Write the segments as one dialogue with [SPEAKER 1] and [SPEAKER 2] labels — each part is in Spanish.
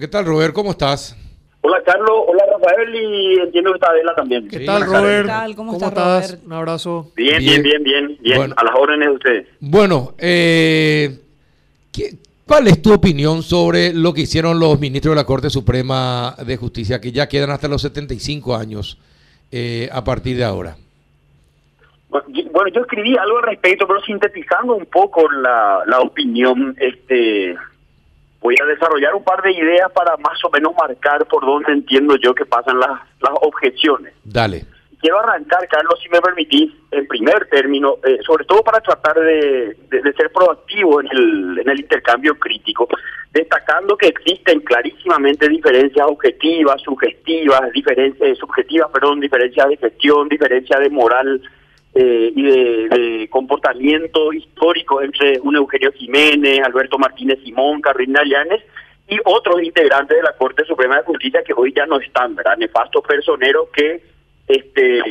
[SPEAKER 1] ¿Qué tal, Robert? ¿Cómo estás?
[SPEAKER 2] Hola, Carlos. Hola, Rafael. Y entiendo que está Adela también.
[SPEAKER 3] ¿Qué
[SPEAKER 1] Sí,
[SPEAKER 3] tal. Robert?
[SPEAKER 4] ¿Qué tal? ¿Cómo está,
[SPEAKER 3] estás?
[SPEAKER 4] Robert?
[SPEAKER 3] Un abrazo.
[SPEAKER 2] Bien,
[SPEAKER 1] Bien.
[SPEAKER 2] bien, bien, bien.
[SPEAKER 1] Bueno.
[SPEAKER 2] A las órdenes de ustedes.
[SPEAKER 1] Bueno, eh, ¿qué- ¿cuál es tu opinión sobre lo que hicieron los ministros de la Corte Suprema de Justicia, que ya quedan hasta los 75 años eh, a partir de ahora?
[SPEAKER 2] Bueno yo, bueno, yo escribí algo al respecto, pero sintetizando un poco la, la opinión, este, voy a desarrollar un par de ideas para más o menos marcar por dónde entiendo yo que pasan las, las objeciones.
[SPEAKER 1] Dale.
[SPEAKER 2] Quiero arrancar, Carlos, si me permitís, en primer término, eh, sobre todo para tratar de, de- de ser proactivo en el, en el intercambio crítico, destacando que existen clarísimamente diferencias objetivas, subjetivas, diferencias subjetivas, perdón, diferencias de gestión, diferencias de moral eh, y de, comportamiento histórico entre un Eugenio Jiménez, Alberto Martínez Simón, Carolina Llanes y otros integrantes de la Corte Suprema de Justicia que hoy ya no están, ¿verdad? Nefastos personeros que este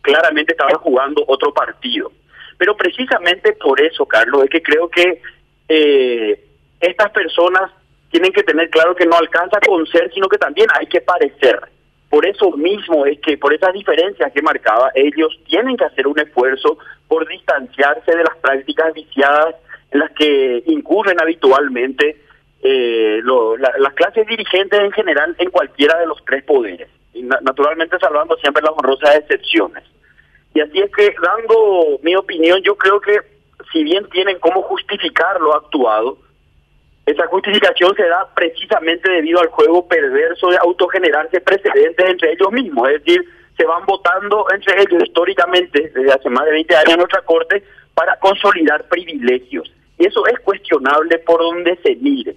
[SPEAKER 2] claramente estaban jugando otro partido. Pero precisamente por eso, Carlos, es que creo que eh, estas personas tienen que tener claro que no alcanza con ser, sino que también hay que parecer. Por eso mismo es que, por esas diferencias que marcaba, ellos tienen que hacer un esfuerzo por distanciarse de las prácticas viciadas en las que incurren habitualmente eh, lo- la- las clases dirigentes en general en cualquiera de los tres poderes, y na- naturalmente salvando siempre las honrosas excepciones. Y así es que, dando mi opinión, yo creo que si bien tienen cómo justificar lo actuado, esa justificación se da precisamente debido al juego perverso de autogenerarse precedentes entre ellos mismos, es decir, se van votando entre ellos históricamente desde hace más de 20 años en nuestra corte para consolidar privilegios. Y eso es cuestionable por donde se mire.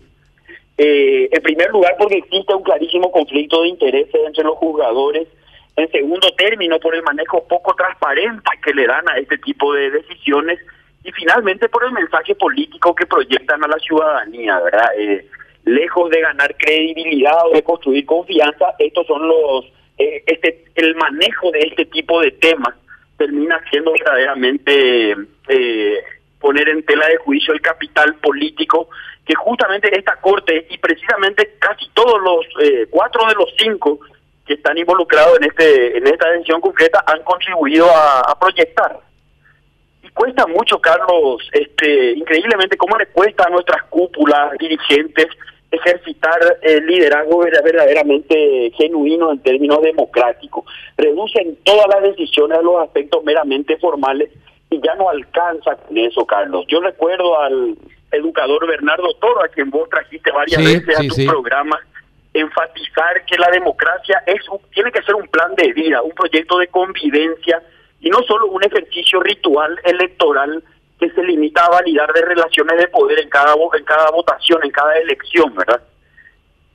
[SPEAKER 2] Eh, en primer lugar, porque existe un clarísimo conflicto de intereses entre los juzgadores. En segundo término, por el manejo poco transparente que le dan a este tipo de decisiones. Y finalmente, por el mensaje político que proyectan a la ciudadanía, ¿verdad? Eh, lejos de ganar credibilidad o de construir confianza, estos son los. eh, este El manejo de este tipo de temas termina siendo verdaderamente eh, poner en tela de juicio el capital político que justamente esta corte y precisamente casi todos los eh, cuatro de los cinco que están involucrados en este en esta decisión concreta han contribuido a, proyectar cuesta mucho Carlos este increíblemente cómo le cuesta a nuestras cúpulas dirigentes ejercitar el liderazgo verdaderamente genuino en términos democráticos reducen todas las decisiones a los aspectos meramente formales y ya no alcanza con eso, Carlos. Yo recuerdo al educador Bernardo Toro, a quien vos trajiste varias
[SPEAKER 1] Sí,
[SPEAKER 2] veces a tus
[SPEAKER 1] sí.
[SPEAKER 2] programas, enfatizar que la democracia es un- tiene que ser un plan de vida, un proyecto de convivencia y no solo un ejercicio ritual electoral que se limita a validar de relaciones de poder en cada en cada votación, en cada elección, ¿verdad?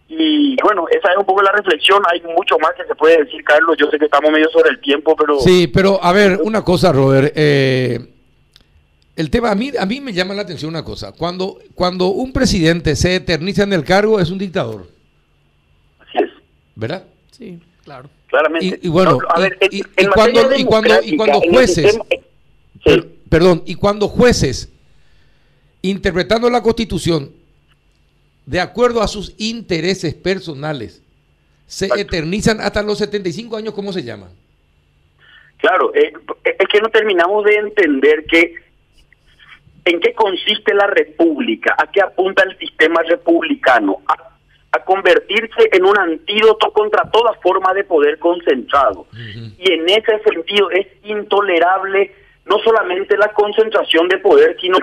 [SPEAKER 2] Y bueno, esa es un poco la reflexión. Hay mucho más que se puede decir, Carlos. Yo sé que estamos medio sobre el tiempo, pero
[SPEAKER 1] Sí, pero a ver, una cosa, Robert. eh, el tema, a mí, a mí me llama la atención una cosa. Cuando, cuando un presidente se eterniza en el cargo, es un dictador,
[SPEAKER 2] así es.
[SPEAKER 1] ¿verdad?
[SPEAKER 3] Sí, claro.
[SPEAKER 2] Claramente.
[SPEAKER 1] Y- y bueno,
[SPEAKER 2] No, a ver,
[SPEAKER 1] y-
[SPEAKER 2] en
[SPEAKER 1] cuando- y cuando- y jueces-
[SPEAKER 2] sistema- eh,
[SPEAKER 1] Per- perdón, y cuando jueces, interpretando la constitución, de acuerdo a sus intereses personales, se
[SPEAKER 2] Exacto.
[SPEAKER 1] eternizan hasta los 75 años, ¿cómo se llama?
[SPEAKER 2] Claro, eh, es que no terminamos de entender que en qué consiste la república, a qué apunta el sistema republicano, a, a convertirse en un antídoto contra toda forma de poder concentrado. Y en ese sentido es intolerable no solamente la concentración de poder, sino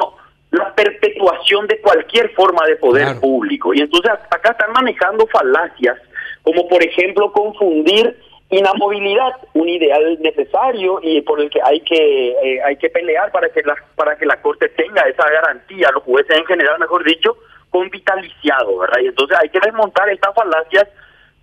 [SPEAKER 2] la perpetuación de cualquier forma de poder
[SPEAKER 1] Claro.
[SPEAKER 2] público. Y entonces acá están manejando falacias, como por ejemplo confundir inamovilidad, un ideal necesario y por el que hay que eh, hay que pelear para que la para que la corte tenga esa garantía, los jueces en general, mejor dicho, con vitaliciado, ¿verdad? Y entonces hay que desmontar estas falacias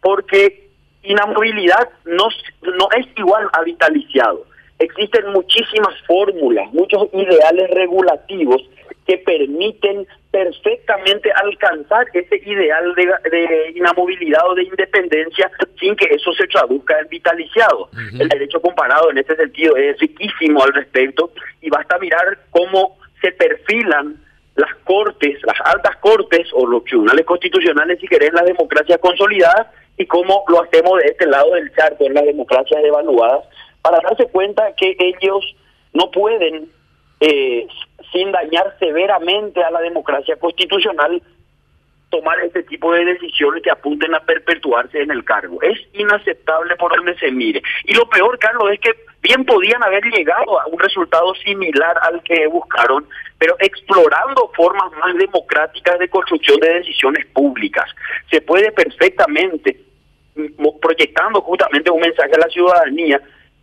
[SPEAKER 2] porque inamovilidad no no es igual a vitaliciado. Existen muchísimas fórmulas, muchos ideales regulativos que permiten perfectamente alcanzar ese ideal de, de inamovilidad o de independencia sin que eso se traduzca en vitaliciado. El derecho comparado en ese sentido es riquísimo al respecto y basta mirar cómo se perfilan las cortes, las altas cortes o los tribunales constitucionales, si querés, las democracias consolidadas y cómo lo hacemos de este lado del charco, en las democracias evaluadas, para darse cuenta que ellos no pueden, eh, sin dañar severamente a la democracia constitucional, tomar este tipo de decisiones que apunten a perpetuarse en el cargo. Es inaceptable por donde se mire. Y lo peor, Carlos, es que bien podían haber llegado a un resultado similar al que buscaron, pero explorando formas más democráticas de construcción de decisiones públicas. Se puede perfectamente, mm, proyectando justamente un mensaje a la ciudadanía,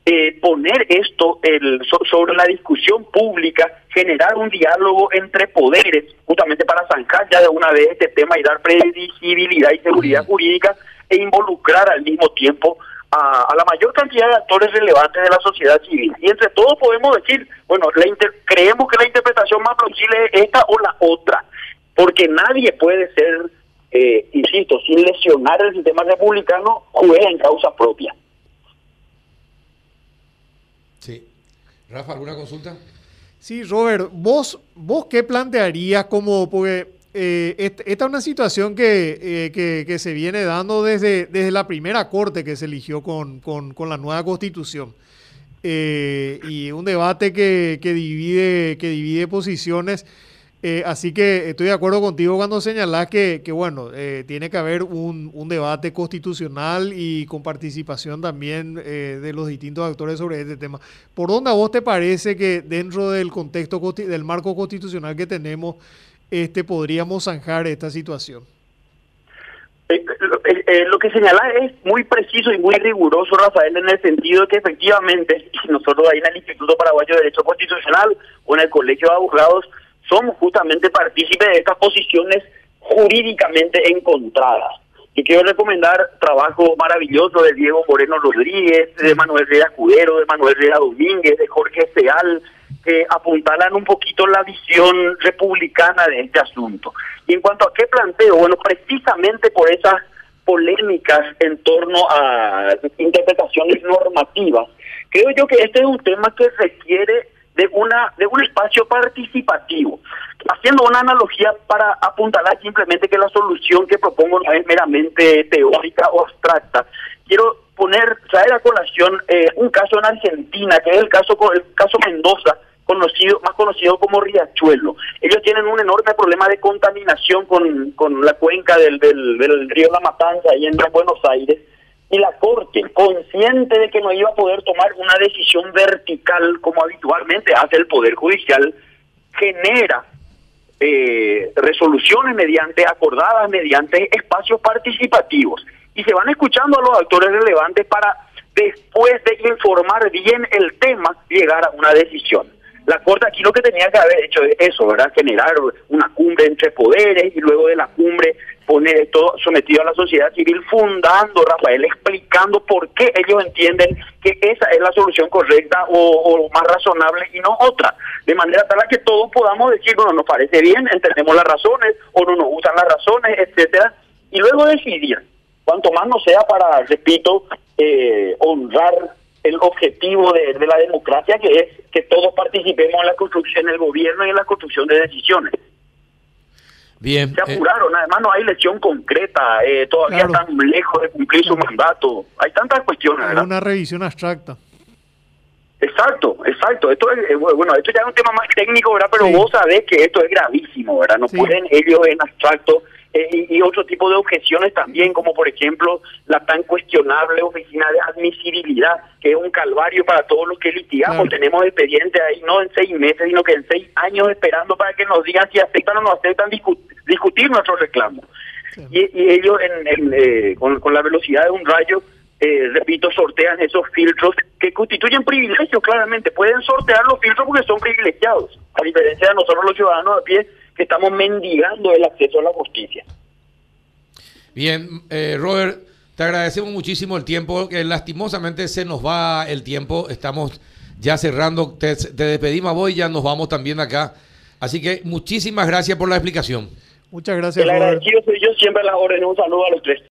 [SPEAKER 2] eh, poner esto el, sobre la discusión pública, generar un diálogo entre poderes, justamente para zanjar ya de una vez este tema y dar previsibilidad y seguridad jurídica e involucrar al mismo tiempo a, la mayor cantidad de actores relevantes de la sociedad civil. Y entre todos podemos decir, bueno, la creemos que la interpretación más plausible es esta o la otra, porque nadie puede ser, eh, insisto, sin lesionar el sistema republicano, juega en causa propia.
[SPEAKER 1] Sí. Rafa, ¿alguna consulta?
[SPEAKER 3] Sí, Robert, ¿vos, vos qué plantearías como, porque eh, esta es una situación eh, que, que, se viene dando desde, desde la primera corte que se eligió con, con, con la nueva constitución. Eh, y un debate que, que, divide, que divide posiciones. Eh, así que estoy de acuerdo contigo cuando señalas que, que bueno, eh, tiene que haber un, debate constitucional y con participación también eh, de los distintos actores sobre este tema. ¿Por dónde a vos te parece que dentro del contexto del marco constitucional que tenemos, este podríamos zanjar esta situación?
[SPEAKER 2] lo que señala es muy preciso y muy riguroso, Rafael, en el sentido de que efectivamente nosotros ahí en el Instituto Paraguayo de Derecho Constitucional o en el Colegio de Abogados somos justamente partícipes de estas posiciones jurídicamente encontradas. Y quiero recomendar trabajo maravilloso de Diego Moreno Rodríguez, de Manuel Reyes Escudero, de Manuel Reyes Domínguez, de Jorge Seal, que apuntalan un poquito la visión republicana de este asunto. Y en cuanto a qué planteo, bueno, precisamente por esas polémicas en torno a interpretaciones normativas, creo yo que este es un tema que requiere de una de un espacio participativo. Haciendo una analogía para apuntalar simplemente que la solución que propongo no es meramente teórica o abstracta. Quiero poner, traer a colación eh, un caso en Argentina, que es el caso el caso Mendoza, conocido más conocido como Riachuelo. Ellos tienen un enorme problema de contaminación con, con la cuenca del, del, río La Matanza, ahí en Buenos Aires y la Corte, consciente de que no iba a poder tomar una decisión vertical como habitualmente hace el Poder Judicial, genera eh, resoluciones mediante, acordadas mediante espacios participativos. Y se van escuchando a los actores relevantes para, después de informar bien el tema, llegar a una decisión. La Corte aquí lo que tenía que haber hecho es eso, ¿verdad? Generar una cumbre entre poderes y luego de la cumbre poner esto sometido a la sociedad civil, fundando, Rafael, explicando por qué ellos entienden que esa es la solución correcta o, más razonable y no otra. De manera tal que todos podamos decir, bueno, nos parece bien, entendemos las razones o no nos gustan las razones, etcétera, y luego decidir, cuanto más no sea para, repito, eh, honrar el objetivo de, de, la democracia, que es que todos participemos en la construcción del gobierno y en la construcción de decisiones.
[SPEAKER 1] Bien.
[SPEAKER 2] Se eh, apuraron, además no hay lesión concreta, eh, todavía están lejos de cumplir su mandato. Hay tantas cuestiones, ¿verdad?
[SPEAKER 3] Una revisión abstracta.
[SPEAKER 2] Exacto, exacto. Esto es, eh, bueno, esto ya es un tema más técnico, ¿verdad? Pero vos sabés que esto es gravísimo, ¿verdad? No pueden ellos en abstracto eh, y, otro tipo de objeciones también, como por ejemplo la tan cuestionable oficina de admisibilidad, que es un calvario para todos los que litigamos. Tenemos expedientes ahí no en seis meses, sino que en seis años esperando para que nos digan si aceptan o no aceptan discutir nuestro reclamo. Y, ellos, en, eh, con, la velocidad de un rayo, eh, repito, sortean esos filtros que constituyen privilegios, claramente. Pueden sortear los filtros porque son privilegiados, a diferencia de nosotros los ciudadanos a pie que estamos mendigando el acceso a la justicia.
[SPEAKER 1] Bien, eh, Robert, te agradecemos muchísimo el tiempo, que lastimosamente se nos va el tiempo, estamos ya cerrando, te, despedimos a vos y ya nos vamos también acá. Así que muchísimas gracias por la explicación.
[SPEAKER 3] Muchas gracias.
[SPEAKER 2] El agradecido soy yo, siempre a las órdenes, un saludo a los tres.